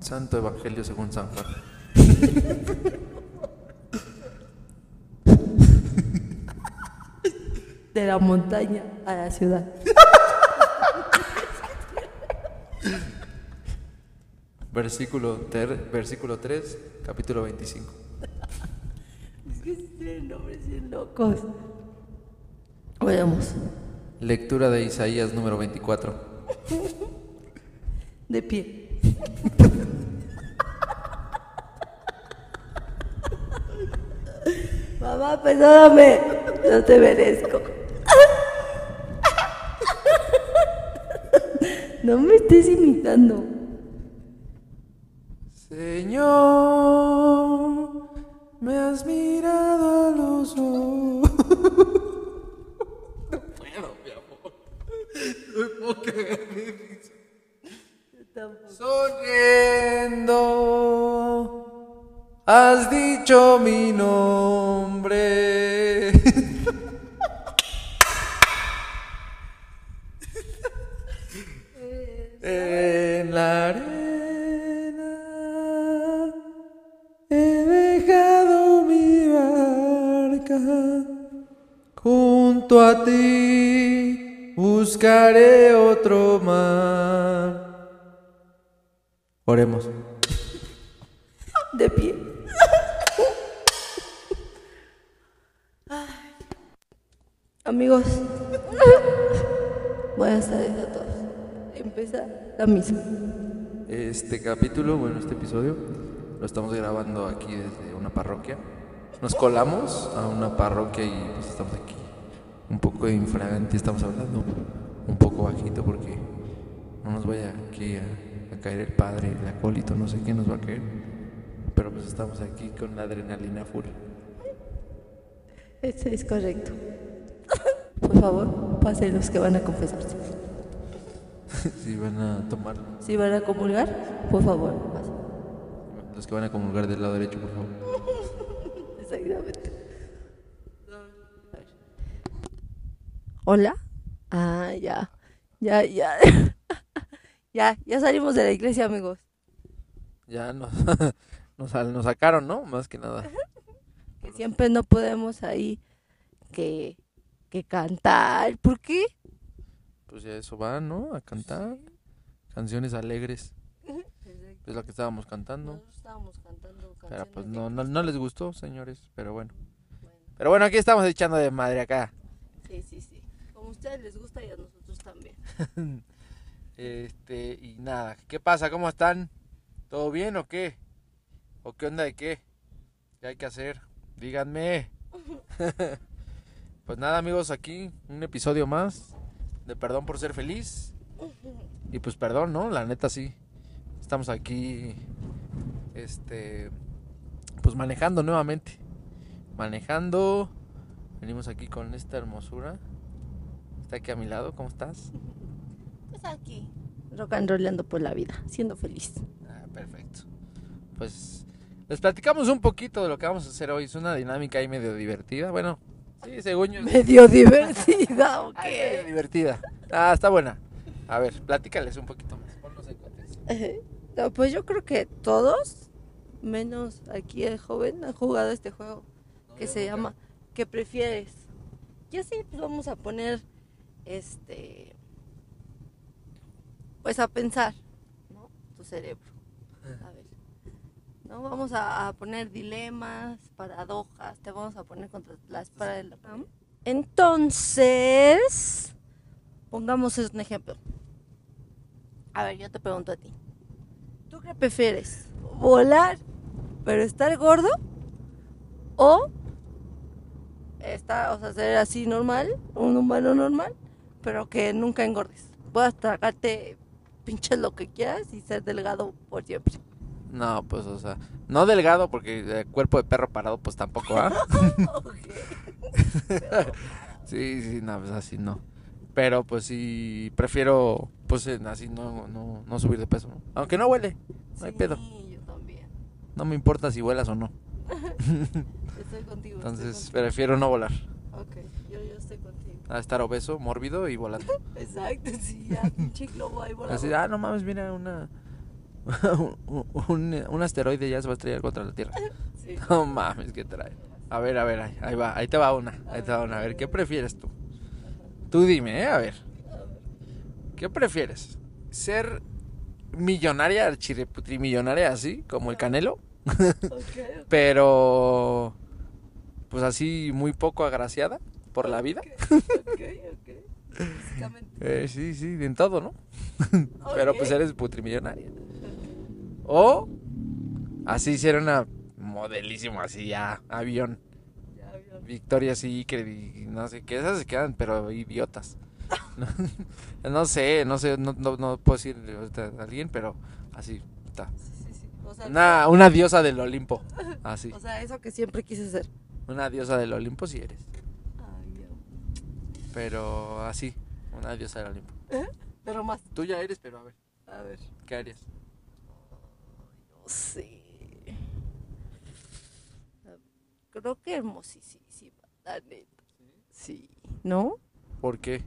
Santo Evangelio según San Juan. De la montaña a la ciudad. Versículo, ter- versículo 3, capítulo 25. Es que tienen nombres bien locos. Vayamos. Lectura de Isaías número 24. De pie. Mamá, perdóname. No te merezco. No me estés imitando. Señor, me has mirado a los ojos. No puedo, mi amor. No puedo cagar de. Sonriendo, has dicho mi nombre. Amigos, buenas tardes a todos. Empieza la misma. Este capítulo, bueno, este episodio, lo estamos grabando aquí desde una parroquia. Nos colamos a una parroquia y pues estamos aquí un poco infragante, estamos hablando un poco bajito porque no nos vaya aquí a, a caer el padre, el acólito, no sé qué nos va a caer. Pero pues estamos aquí con la adrenalina full. Ese es correcto. Por favor, pasen los que van a confesarse. si van a tomar, Si van a comulgar, por favor, pasen. los que van a comulgar del lado derecho, por favor. Exactamente. Hola. Ah, ya. Ya, ya. ya, ya salimos de la iglesia, amigos. Ya nos, nos, nos sacaron, ¿no? Más que nada. Que siempre no podemos ahí que, que cantar. ¿Por qué? Pues ya eso va, ¿no? A cantar. Canciones alegres. Es lo que estábamos cantando. Nosotros estábamos cantando Pero canciones pues de no, no, no les gustó, señores. Pero bueno. Pero bueno, aquí estamos echando de madre acá. Sí, sí, sí. Como a ustedes les gusta y a nosotros también. Este, y nada. ¿Qué pasa? ¿Cómo están? ¿Todo bien o qué? ¿O qué onda de qué? ¿Qué hay que hacer? Díganme. pues nada, amigos, aquí un episodio más de Perdón por ser feliz. Y pues perdón, ¿no? La neta sí. Estamos aquí este pues manejando nuevamente. Manejando. Venimos aquí con esta hermosura. Está aquí a mi lado, ¿cómo estás? Pues aquí. Rock and rollando por la vida, siendo feliz. Ah, perfecto. Pues les platicamos un poquito de lo que vamos a hacer hoy. Es una dinámica ahí medio divertida. Bueno, sí, según yo. Medio divertida, ¿o Ay, medio qué? divertida. Ah, está buena. A ver, platícales un poquito más. Ponnos en contexto. No, pues yo creo que todos, menos aquí el joven, han jugado este juego que se llama ¿Qué prefieres? Y así pues vamos a poner, este, pues a pensar, ¿no? Tu cerebro. A ver. No, vamos a, poner dilemas, paradojas, te vamos a poner contra la espada de la. Entonces, pongamos un ejemplo. A ver, yo te pregunto a ti. ¿Tú qué prefieres? ¿Volar pero estar gordo? ¿O estar, o sea, ser así normal, un humano normal, pero que nunca engordes? Puedas tragarte pinches lo que quieras y ser delgado por siempre. No, pues, o sea, no delgado porque eh, cuerpo de perro parado, pues tampoco, ¿ah? sí, sí, no, pues así no. Pero pues sí, prefiero, pues así no, no, no subir de peso, ¿no? Aunque no huele, no hay pedo. Yo también. No me importa si vuelas o no. Estoy contigo. Entonces estoy prefiero no volar. Ok, yo, yo estoy contigo. A estar obeso, mórbido y volando. Exacto, sí, ya, pinche globo ahí volando. Así, ah, no mames, mira una, un, un- un asteroide ya se va a estrellar contra la Tierra. Sí. No mames, ¿qué trae? A ver, a ver, ahí, ahí va, ahí te va una, ahí te va una. A ver, ¿qué prefieres tú? Tú dime, ¿eh? A ver. ¿Qué prefieres? ¿Ser millonaria, archireputrimillonaria así, como el Canelo? Pero, pues así, muy poco agraciada por la vida. ok, ok. Físicamente. Eh, sí, sí, en todo, ¿no? Pero pues eres putrimillonaria. O así ser una modelísimo, así ya, avión. Ya. Victoria Secret y no sé qué, esas se quedan, pero idiotas. No, no sé, no sé, no, no, no puedo decir a alguien, pero así está. Sí, sí, sí. O sea, Una, una diosa del Olimpo, así. o sea, eso que siempre quise ser. Una diosa del Olimpo si eres, Ay, Dios. pero así, una diosa del Olimpo. Pero más. Tú ya eres, pero a ver, A ver. ¿qué harías? Sé. Creo que hermosísima, la neta. Sí. ¿No? ¿Por qué?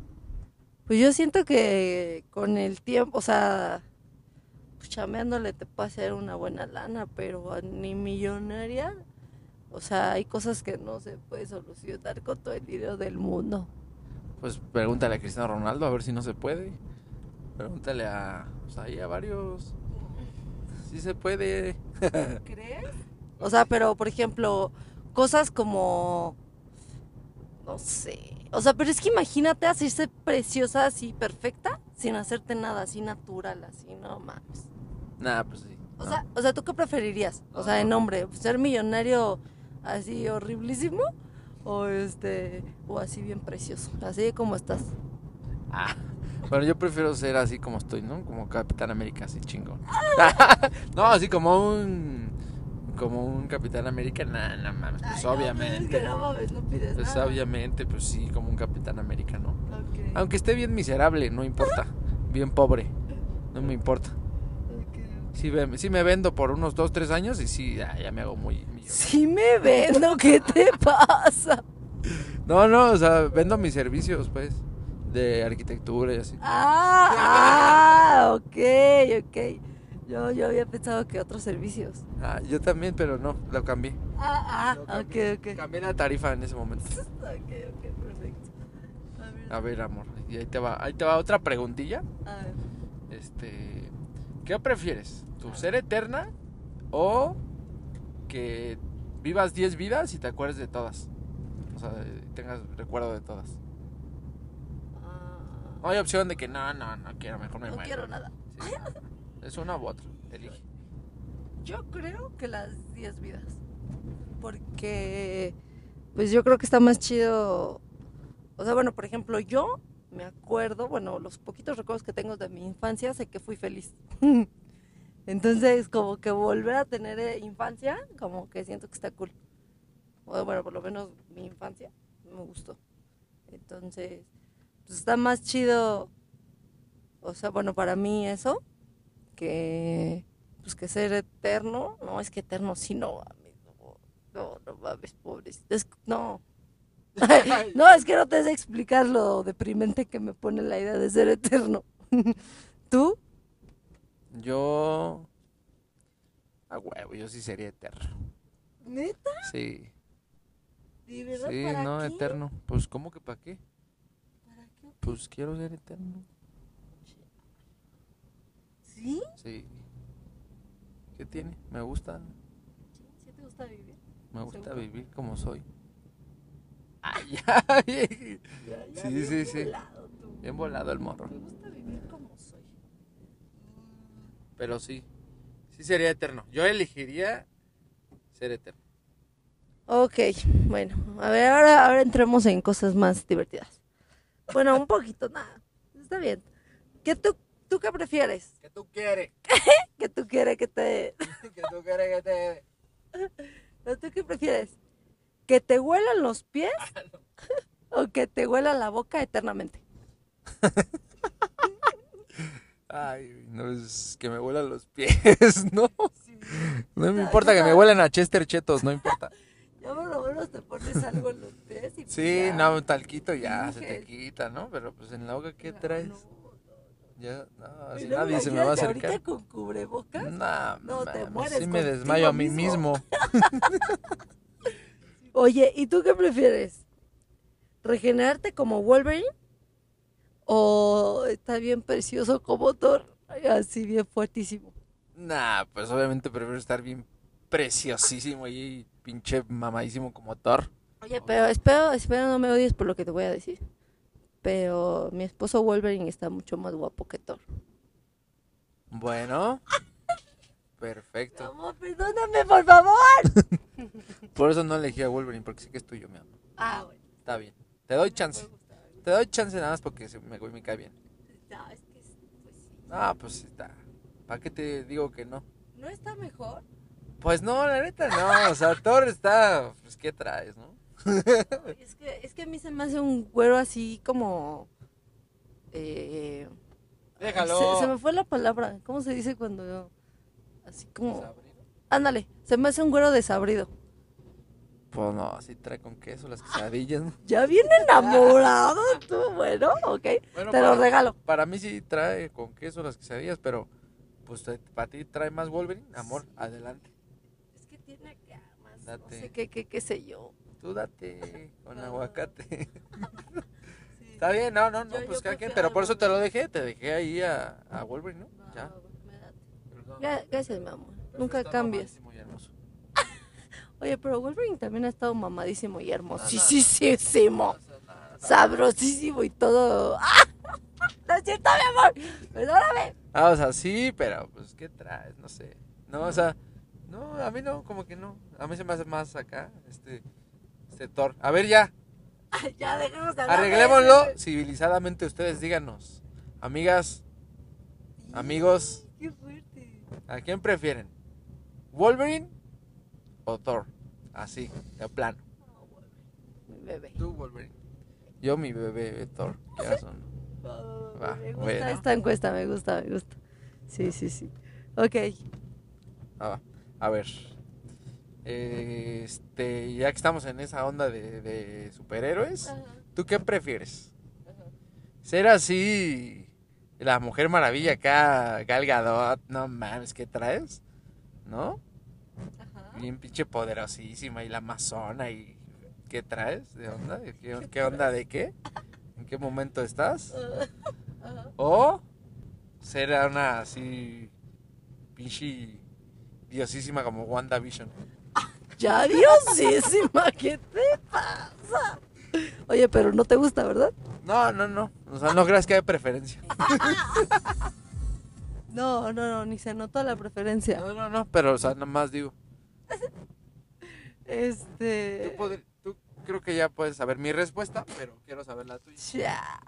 Pues yo siento que con el tiempo, o sea, pues chameándole te puede hacer una buena lana, pero ni millonaria. O sea, hay cosas que no se puede solucionar con todo el dinero del mundo. Pues pregúntale a Cristiano Ronaldo a ver si no se puede. Pregúntale a, pues ahí a varios. Sí se puede. ¿Crees? O sea, pero por ejemplo, cosas como. No sé. O sea, pero es que imagínate hacerse preciosa así, perfecta, sin hacerte nada, así natural, así, no mames. Nah, pues sí. O no. sea, o sea, ¿tú qué preferirías? O sea, en hombre, ser millonario así horriblísimo o este o así bien precioso, así como estás. Ah, bueno, yo prefiero ser así como estoy, ¿no? Como Capitán América, así chingón. no, así como un. Como un Capitán América, nah, no mames, pues Ay, no, obviamente. que no mames, no pides Pues nada. obviamente, pues sí, como un Capitán América, ¿no? Aunque esté bien miserable, no importa. Bien pobre, no me importa. Sí, sí me vendo por unos 2, 3 años y sí, ya, ya me hago muy millonario. Sí me vendo, ¿qué te pasa? No, no, o sea, vendo mis servicios, pues, de arquitectura y así. Ah, ah, ok, ok. Yo, yo había pensado que otros servicios. Ah, yo también, pero no, lo cambié. Ah, ah, cambié. ok, ok. Cambié la tarifa en ese momento. Ok, ok, perfecto. A ver, A ver, amor, y ahí te va, ahí te va otra preguntilla. a ver. Este, ¿qué prefieres? ¿Tu ser eterna o que vivas 10 vidas y te acuerdes de todas? O sea, tengas recuerdo de todas. No hay opción de que no, no, no quiero, mejor me no muero. quiero nada. Sí, no, no. Es una u otra, elige. Yo creo que las 10 vidas. Porque, pues yo creo que está más chido. O sea, bueno, por ejemplo, yo me acuerdo, bueno, los poquitos recuerdos que tengo de mi infancia, sé que fui feliz. Entonces, como que volver a tener eh, infancia, como que siento que está cool. O, bueno, por lo menos mi infancia me gustó. Entonces, pues está más chido. O sea, bueno, para mí eso, que pues que ser eterno, no es que eterno sí no mames, no, no, mames, pobres, es, no, no, es que no te sé explicar lo deprimente que me pone la idea de ser eterno. ¿Tú? Yo. A huevo, yo sí sería eterno. ¿Neta? Sí. ¿De verdad? Sí, ¿Para no, qué? eterno. Pues, ¿cómo que para qué? Pues quiero ser eterno. ¿Sí? Sí. ¿Qué tiene? Me gusta. ¿Sí te gusta vivir? Me gusta ¿Seguro? vivir como soy. Ay, Ya, ya, Sí, sí, sí. volado bien volado el morro. Me gusta vivir como soy. Pero sí. Sí sería eterno. Yo elegiría ser eterno. Ok, bueno, a ver, ahora, ahora entremos en cosas más divertidas. Bueno, un poquito, nada, está bien. ¿Qué tú, tú qué prefieres? ¿Qué tú quieres? ¿Qué tú quieres que te... ¿Qué tú quieres que te.? ¿No, ¿Tú qué prefieres? ¿Que te huelan los pies o que te huela la boca eternamente? Ay, no es que me vuelan los pies, ¿no? No me importa que me huelan a Chester Chetos, no importa. Ya por lo menos te pones algo en los pies y pues Sí, ya. no, un talquito ya se te quita, ¿no? Pero pues en la boca, ¿qué No, traes? no, Ya, no, nadie se me va a acercar. ahorita con cubrebocas. Nah, No, te mames, mueres sí me desmayo a mí mismo. mismo. Oye, ¿y tú qué prefieres? ¿Regenerarte como Wolverine? ¿O está bien precioso como Thor? Así bien fuertísimo. Nah, pues obviamente prefiero estar bien preciosísimo y pinche mamadísimo como Thor. Oye, pero espero, espero no me odies por lo que te voy a decir. Pero mi esposo Wolverine está mucho más guapo que Thor. Bueno, perfecto. Amor, perdóname, por favor. Por eso no elegí a Wolverine, porque sé que es tuyo, mi amor. Ah, bueno. Está bien. Te doy chance. Te doy chance nada más porque me, me cae bien. No, es que, pues sí. Ah, pues está. ¿Para qué te digo que no? ¿No está mejor? Pues no, la neta no. O sea, Thor está. Pues, ¿qué traes, no? Es que, es que a mí se me hace un güero así como... Eh, Déjalo. Se, se me fue la palabra. ¿Cómo se dice cuando... Así como... Ándale, se me hace un güero desabrido. Pues no, así trae con queso las quesadillas. ¿no? Ya viene enamorado tú, bueno, ok. Bueno, Te lo regalo. Para mí sí trae con queso las quesadillas, pero pues para ti trae más Wolverine, amor, adelante. Es que tiene que más, no Date. sé qué, qué, qué sé yo. Tú date con No. aguacate. Está bien, no, no, no, Yo- pues yo cada quien, pero por eso te lo dejé, te dejé ahí a, a Wolverine, ¿no? No, Ya. me date. Gracias, mi amor. Pero Nunca cambias. Oye, pero Wolverine también ha estado mamadísimo y hermosísimo. Sabrosísimo y todo. ¡Ah! No es cierto, mi amor. Perdóname. Ah, o sea, sí, pero pues ¿qué traes? No sé. No, o sea, no, a mí no, como que no. A mí se me hace más acá, este, este Thor. A ver ya, ya dejemos de hablar. de arreglémoslo ese. civilizadamente ustedes, díganos. Amigas, amigos, Qué fuerte. ¿a quién prefieren? ¿Wolverine o Thor? Así, de plano. Mi bebé. Tú, Wolverine. Yo, mi bebé, Thor. ¿Qué son? Va, me gusta bueno. esta encuesta, me gusta, me gusta. Sí, sí, sí. Ok. Ah, va. A ver. Este, ya que estamos en esa onda de, de superhéroes, ¿tú qué prefieres? ¿Ser así la Mujer Maravilla acá, Gal Gadot? No mames, ¿qué traes? ¿No? Ajá. Bien pinche poderosísima y la amazona y... ¿Qué traes? ¿De onda? ¿De qué, qué onda de qué? ¿En qué momento estás? O ser una así pinche diosísima como WandaVision. Ya, diosísima, ¿qué te pasa? Oye, pero no te gusta, ¿verdad? No, no, no. O sea, no creas que hay preferencia. No, no, no, ni se notó la preferencia. No, no, no, pero o sea, nada más digo. Este. Tú, tú creo que ya puedes saber mi respuesta, pero quiero saber la tuya. Ya.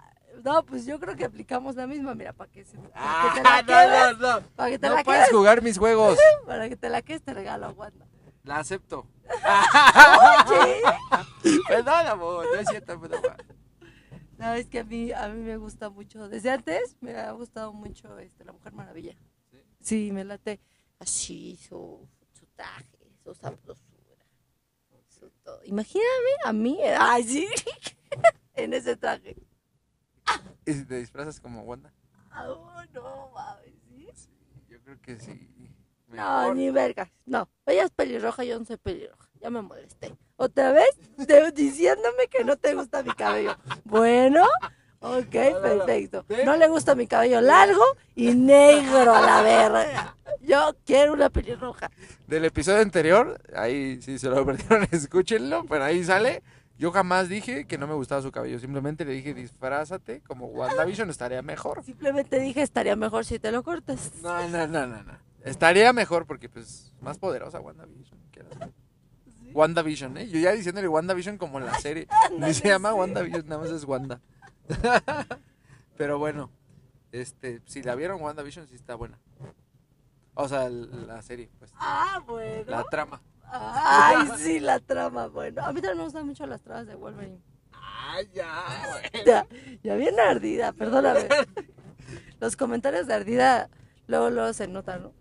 No, pues yo creo que aplicamos la misma, mira, para que, se, para que Ah, te la no, quedes, no, no. para que te No la puedes quedes, jugar mis juegos. para que te la quedes te regalo Wanda. La acepto. Oye. Perdón, amor. No es cierto, perdón. No, es que a mí, a mí me gusta mucho, desde antes me ha gustado mucho este, La Mujer Maravilla. ¿Sí? Sí, me late así, su, su traje, su sabrosura, su todo. Imagíname a mí, ay, sí, en ese traje. ¿Y si te disfrazas como Wanda? Oh, no, mames, ¿sí? Sí, yo creo que sí. No, Mejor. ni vergas. No, ella es pelirroja, yo no soy pelirroja. Ya me molesté. ¿Otra vez? Te- diciéndome que no te gusta mi cabello. Bueno, ok, No, no, no. perfecto. No le gusta mi cabello largo y negro a la verga. Yo quiero una pelirroja. Del episodio anterior, ahí si se lo perdieron, escúchenlo, pero ahí sale. Yo jamás dije que no me gustaba su cabello, simplemente le dije disfrázate como WandaVision, estaría mejor. Simplemente dije, estaría mejor si te lo cortas. No, no, no, no, no. Estaría mejor porque pues más poderosa WandaVision. quieras. WandaVision, ¿eh? Yo ya diciéndole WandaVision como en la serie. Ni se llama WandaVision, nada más es Wanda. Pero bueno, este, si la vieron WandaVision sí está buena. O sea, la serie, pues. Ah, bueno. La trama. Ay, sí, la trama, bueno. A mí también me gustan mucho las tramas de Wolverine. Ay, ya. Ya, ya bien ardida, perdóname. Los comentarios de ardida luego, luego se notan, ¿no?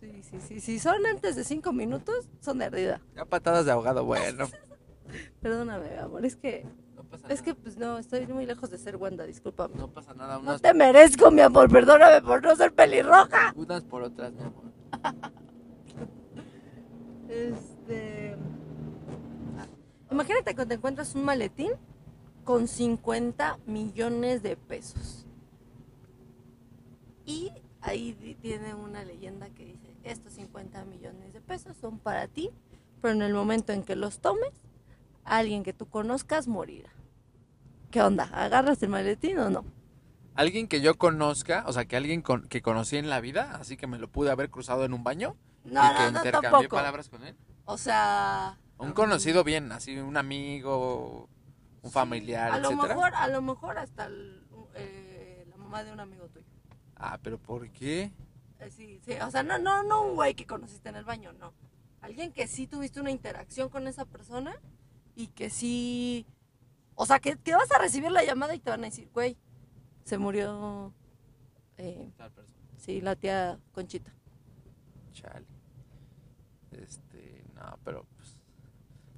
Sí, sí, sí. Si son antes de cinco minutos, son de ardida. Ya patadas de ahogado, bueno. Perdóname, mi amor, es que No pasa Es nada. que, pues no, estoy muy lejos de ser Wanda, discúlpame. No pasa nada. No Unas, te merezco, mi amor, perdóname por no ser pelirroja. unas por otras, mi amor. Este. Imagínate que te encuentras un maletín con 50 millones de pesos. Y ahí tiene una leyenda que dice, estos 50 millones de pesos son para ti, pero en el momento en que los tomes, alguien que tú conozcas morirá. ¿Qué onda? ¿Agarras el maletín o no? Alguien que yo conozca, o sea, que alguien con- que conocí en la vida, así que me lo pude haber cruzado en un baño No, y no, intercambié tampoco. palabras con él. O sea... Un conocido bien, así un amigo, un familiar, A lo etcétera. mejor, a lo mejor hasta el- eh, la mamá de un amigo tuyo. Ah, pero ¿por qué? Eh, Sí, sí, o sea, no, no, no un güey que conociste en el baño, no. Alguien que sí tuviste una interacción con esa persona y que sí, o sea, que, que vas a recibir la llamada y te van a decir, güey, se murió, eh, Tal persona. sí, la tía Conchita. Chale. Este, no, pero pues.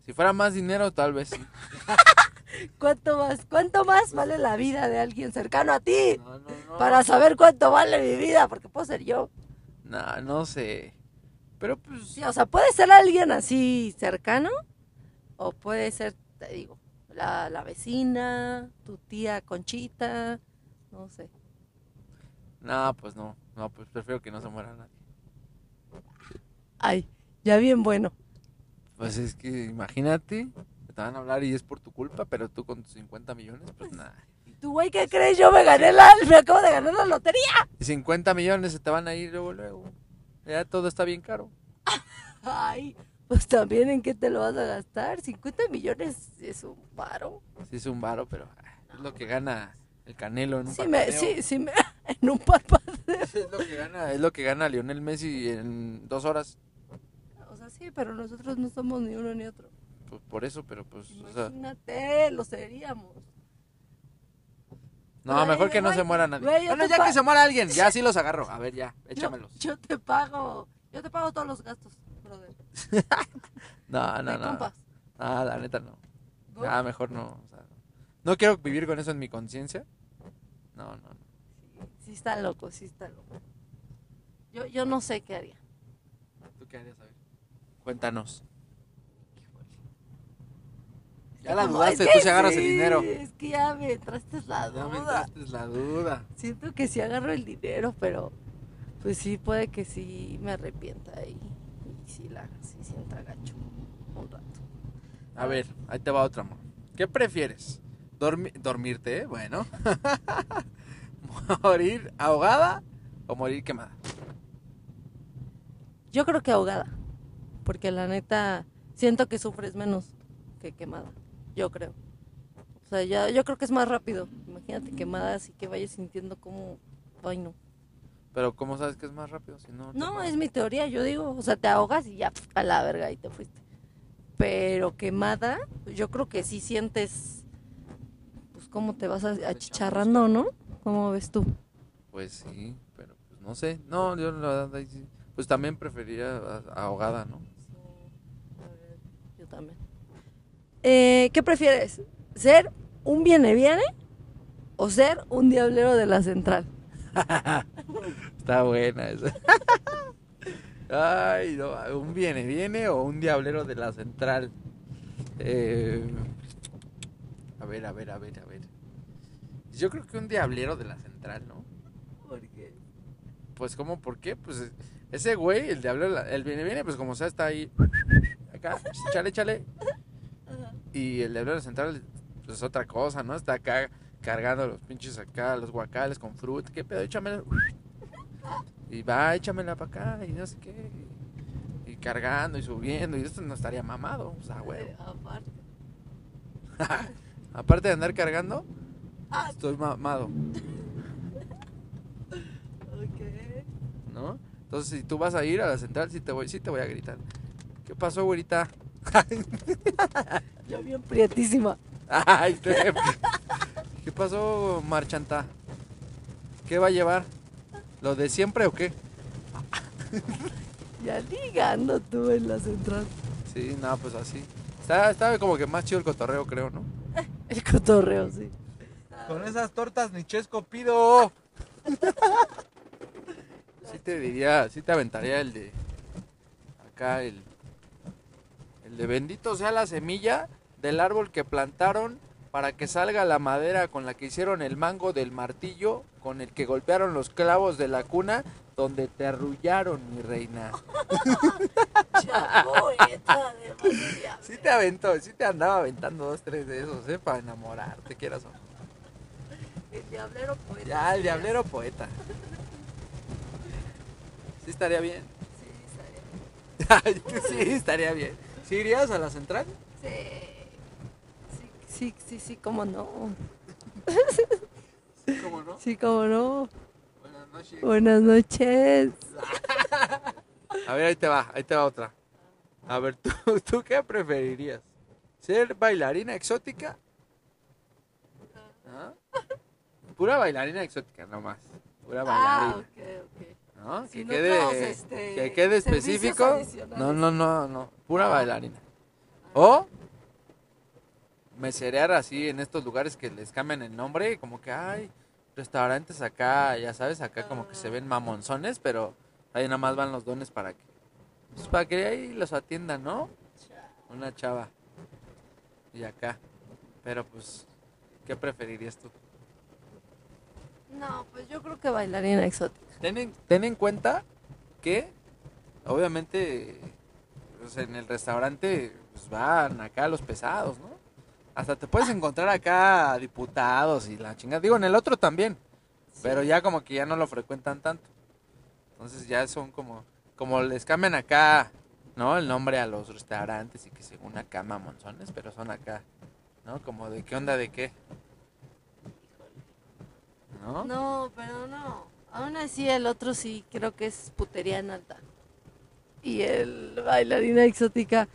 Si fuera más dinero, tal vez sí. ¿Cuánto más, cuánto más vale la vida de alguien cercano a ti? No, no, no. Para saber cuánto vale mi vida, porque puedo ser yo. No, no sé. Pero pues. Sí, o sea, puede ser alguien así cercano o puede ser, te digo, la, la vecina, tu tía Conchita, no sé. No, pues no. No, pues prefiero que no se muera nadie. Ay, ya bien bueno. Pues es que imagínate, te van a hablar y es por tu culpa, pero tú con tus 50 millones, pues nada. ¿Y tú, güey, qué crees? Yo me gané la, me acabo de ganar la lotería. Y 50 millones se te van a ir luego, luego. Ya todo está bien caro. Ay, pues también en qué te lo vas a gastar. 50 millones es un paro. Sí es un varo, pero ah, es lo que gana el Canelo en un Sí, me, sí, sí, me, en un parpadeo. Es lo que gana, es lo que gana Lionel Messi en dos horas. Sí, pero nosotros no somos ni uno ni otro. Pues por eso, pero pues, o sea, Imagínate, lo seríamos. no, mejor que no güey, se muera nadie. güey, bueno, ya que se muera alguien, ya sí los agarro. A ver, ya, échamelos. Yo, te pago, yo te pago todos los gastos, brother. No, no, no. compas. Ah, la neta no. Ah, mejor no. o sea, no quiero vivir con eso en mi conciencia. No, no, no. Sí, sí está loco, sí está loco. Yo, yo no sé qué haría. ¿Tú qué harías? A ver. Cuéntanos. Ya la dudaste, tú si agarras el dinero. Es que ya me entraste la Ya me duda. entraste la duda. Siento que sí agarro el dinero, pero pues sí puede que sí me arrepienta y, y sí la sí sienta gacho un rato. A ver, ahí te va otra, amor. ¿Qué prefieres? Dormi- ¿Dormirte, eh? Bueno. ¿Morir ahogada o morir quemada? Yo creo que ahogada, porque la neta siento que sufres menos que quemada, yo creo. O sea, ya, yo creo que es más rápido. Imagínate quemada así que vayas sintiendo como, ay no. Pero ¿cómo sabes que es más rápido si no? No, es mi teoría, yo digo, o sea, te ahogas y ya a la verga y te fuiste. Pero quemada, yo creo que sí sientes, pues cómo te vas achicharrando, ¿no? ¿Cómo ves tú? Pues sí, pero pues no sé. No, yo la verdad. Pues también preferiría ahogada, ¿no? Yo también. Eh, ¿Qué prefieres? ¿Ser un viene-viene o ser un diablero de la central? Está buena esa. Ay, no, un viene, viene o un diablero de la central. Eh, a ver, a ver, a ver, a ver. Yo creo que un diablero de la central, ¿no? Porque Pues, ¿cómo? ¿Por qué? Pues ese güey, el diablero, el viene, viene, pues como sea, está ahí. Acá, chale, chale. Y el de la central, pues es otra cosa, ¿no? Está acá cargando los pinches acá, los guacales con fruta. ¿Qué pedo? Échamela. Y va, échamela para acá y no sé qué. Y, y cargando y subiendo. Y esto no estaría mamado. O sea, güey. aparte. Aparte de andar cargando, Ah. estoy mamado, Ok. ¿no? Entonces, si tú vas a ir a la central, sí te voy, sí te voy a gritar. ¿Qué pasó, güerita? Yo bien prietísima. Ay, te- ¿Qué pasó, marchanta? ¿Qué va a llevar? ¿Lo de siempre o qué? Ya ligando tú en la central. Sí, no, pues así. Está, está como que más chido el cotorreo, creo, ¿no? El cotorreo, sí. Con esas tortas ni chesco pido. Sí te diría, sí te aventaría el de acá el el de bendito sea la semilla del árbol que plantaron para que salga la madera con la que hicieron el mango del martillo con el que golpearon los clavos de la cuna donde te arrullaron, mi reina. Sí te aventó, sí te andaba aventando dos, tres de esos, ¿eh? Para enamorarte, quieras o no. El diablero poeta. Ya, el diablero poeta. Sí estaría bien. Sí, estaría- Ay, sí, estaría bien. ¿Sí irías a la central? Sí. Sí, sí, sí, sí, cómo no. ¿Cómo no? Sí, cómo no. Buenas noches. Buenas noches. A ver, ahí te va, ahí te va otra. A ver, ¿tú, tú qué preferirías? ¿Ser bailarina exótica? ¿Ah? Pura bailarina exótica, nomás. Pura Ah, bailarina. ok, ok. ¿No? Sin que, quede, este, que quede específico. No, no, no, no. Pura Ah. bailarina. O meserear así en estos lugares que les cambian el nombre, como que hay restaurantes acá, ya sabes, acá como que se ven mamonzones, pero ahí nada más van los dones para que, pues para que ahí los atiendan, ¿no? Una chava. Y acá. Pero pues, ¿qué preferirías tú? No, pues yo creo que bailarina exótica. Ten en, ten en cuenta que, obviamente, pues, en el restaurante pues, van acá los pesados, ¿no? Hasta te puedes encontrar acá diputados y la chingada. Digo, en el otro también, pero ya como que ya no lo frecuentan tanto. Entonces ya son como, como les cambian acá, ¿no? El nombre a los restaurantes y que según acá mamonzones, pero son acá, ¿no? Como de qué onda de qué. ¿No? No, pero no. Aún así el otro sí creo que es putería en alta. Y el bailarina exótica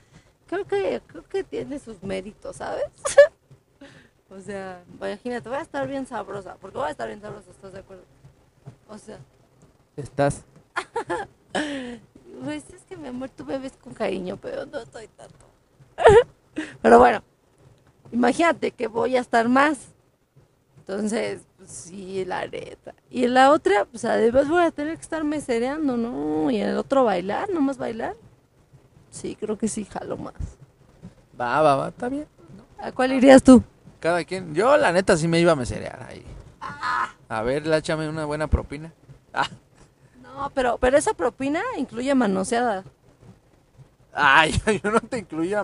creo que creo que tiene sus méritos, ¿sabes? o sea, imagínate, voy a estar bien sabrosa, porque voy a estar bien sabrosa, ¿estás de acuerdo? O sea, Estás. pues es que mi amor, tú me ves con cariño, pero no estoy tanto. pero bueno, imagínate que voy a estar más. Entonces, pues sí, la neta. Y en la otra, pues además voy a tener que estar mesereando, ¿no? Y en el otro bailar, nomás bailar. Sí, creo que sí, jalo más. Va, va, va, está bien. ¿A cuál irías tú? Cada quien. Yo, la neta, sí me iba a meserear ahí. A ver, la échame una buena propina. Ah, No, pero, pero esa propina incluye manoseada. Ay, yo no te incluía la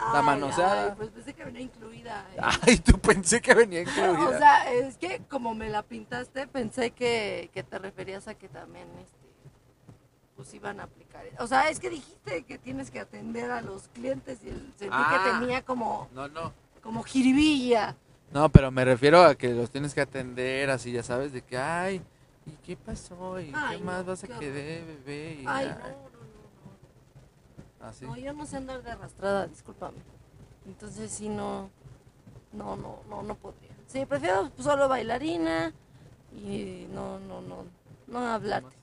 manoseada. La Ay, manoseada. ay, pues pensé que venía incluida. eh. Ay, tú pensé que venía incluida. O sea, es que como me la pintaste, pensé que, que te referías a que también este, pues iban a aplicar. O sea, es que dijiste que tienes que atender a los clientes y el, sentí Ah. que tenía como, No, no. como jiribilla. No, pero me refiero a que los tienes que atender así, ya sabes, de que, ay, ¿y qué pasó? ¿Y Ay, qué más no, vas a querer, bebé? Y Ay, ay, no, no, no, yo no sé andar de arrastrada, discúlpame. Entonces sí, no, no, no, no, no podría. Sí, prefiero solo bailarina y no, no, no, no hablarte.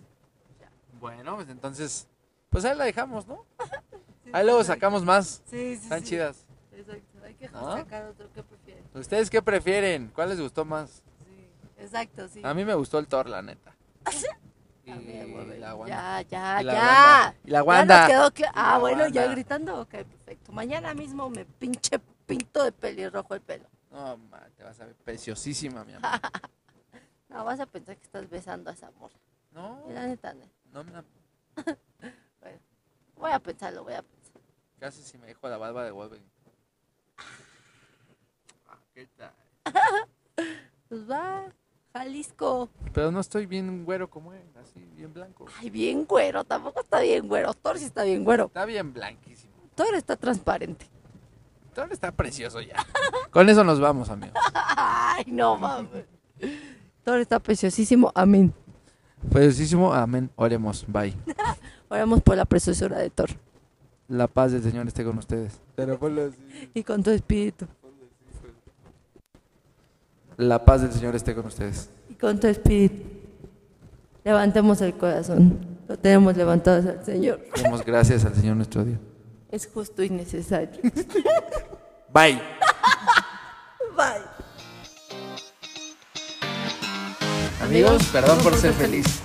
Bueno, pues entonces, pues ahí la dejamos, ¿no? Sí, Ahí luego sacamos más. Sí, sí, Están sí. chidas. Exacto, hay que ¿Ah? sacar otro que prefieren. ¿Ustedes qué prefieren? ¿Cuál les gustó más? Sí, exacto, sí. A mí me gustó el Thor, la neta. Y También, güey. la Wanda. Ya, ya, Y la ya. Wanda. Y la Ya nos quedó Ah, la bueno, ya gritando. Ok, perfecto. Mañana mismo me pinche pinto de pelirrojo el pelo. No, ma, te vas a ver preciosísima, mi amor. No, vas a pensar que estás besando a esa morra. No, la neta, no. no me... Bueno, voy a pensarlo, voy a pensar. Casi si me dijo la barba de Wolverine. Ah, ¿Qué tal? Pues va, Jalisco. Pero no estoy bien güero como él, así, bien blanco. Ay, bien güero, tampoco está bien güero. Thor sí está bien güero. Está bien blanquísimo. Thor está transparente. Thor está precioso ya. Con eso nos vamos, amigos. Ay, no mames. Thor está preciosísimo. Amén. Preciosísimo, amén. Oremos, bye. Oramos por la preciosura de Thor. La paz del Señor esté con ustedes. Pero ponlo así. Y con tu espíritu. La paz del Señor esté con ustedes. Y con tu espíritu. Levantemos el corazón. Lo tenemos levantado al Señor. Demos gracias al Señor nuestro Dios. Es justo y necesario. Bye. Bye. Amigos, perdón por ser feliz.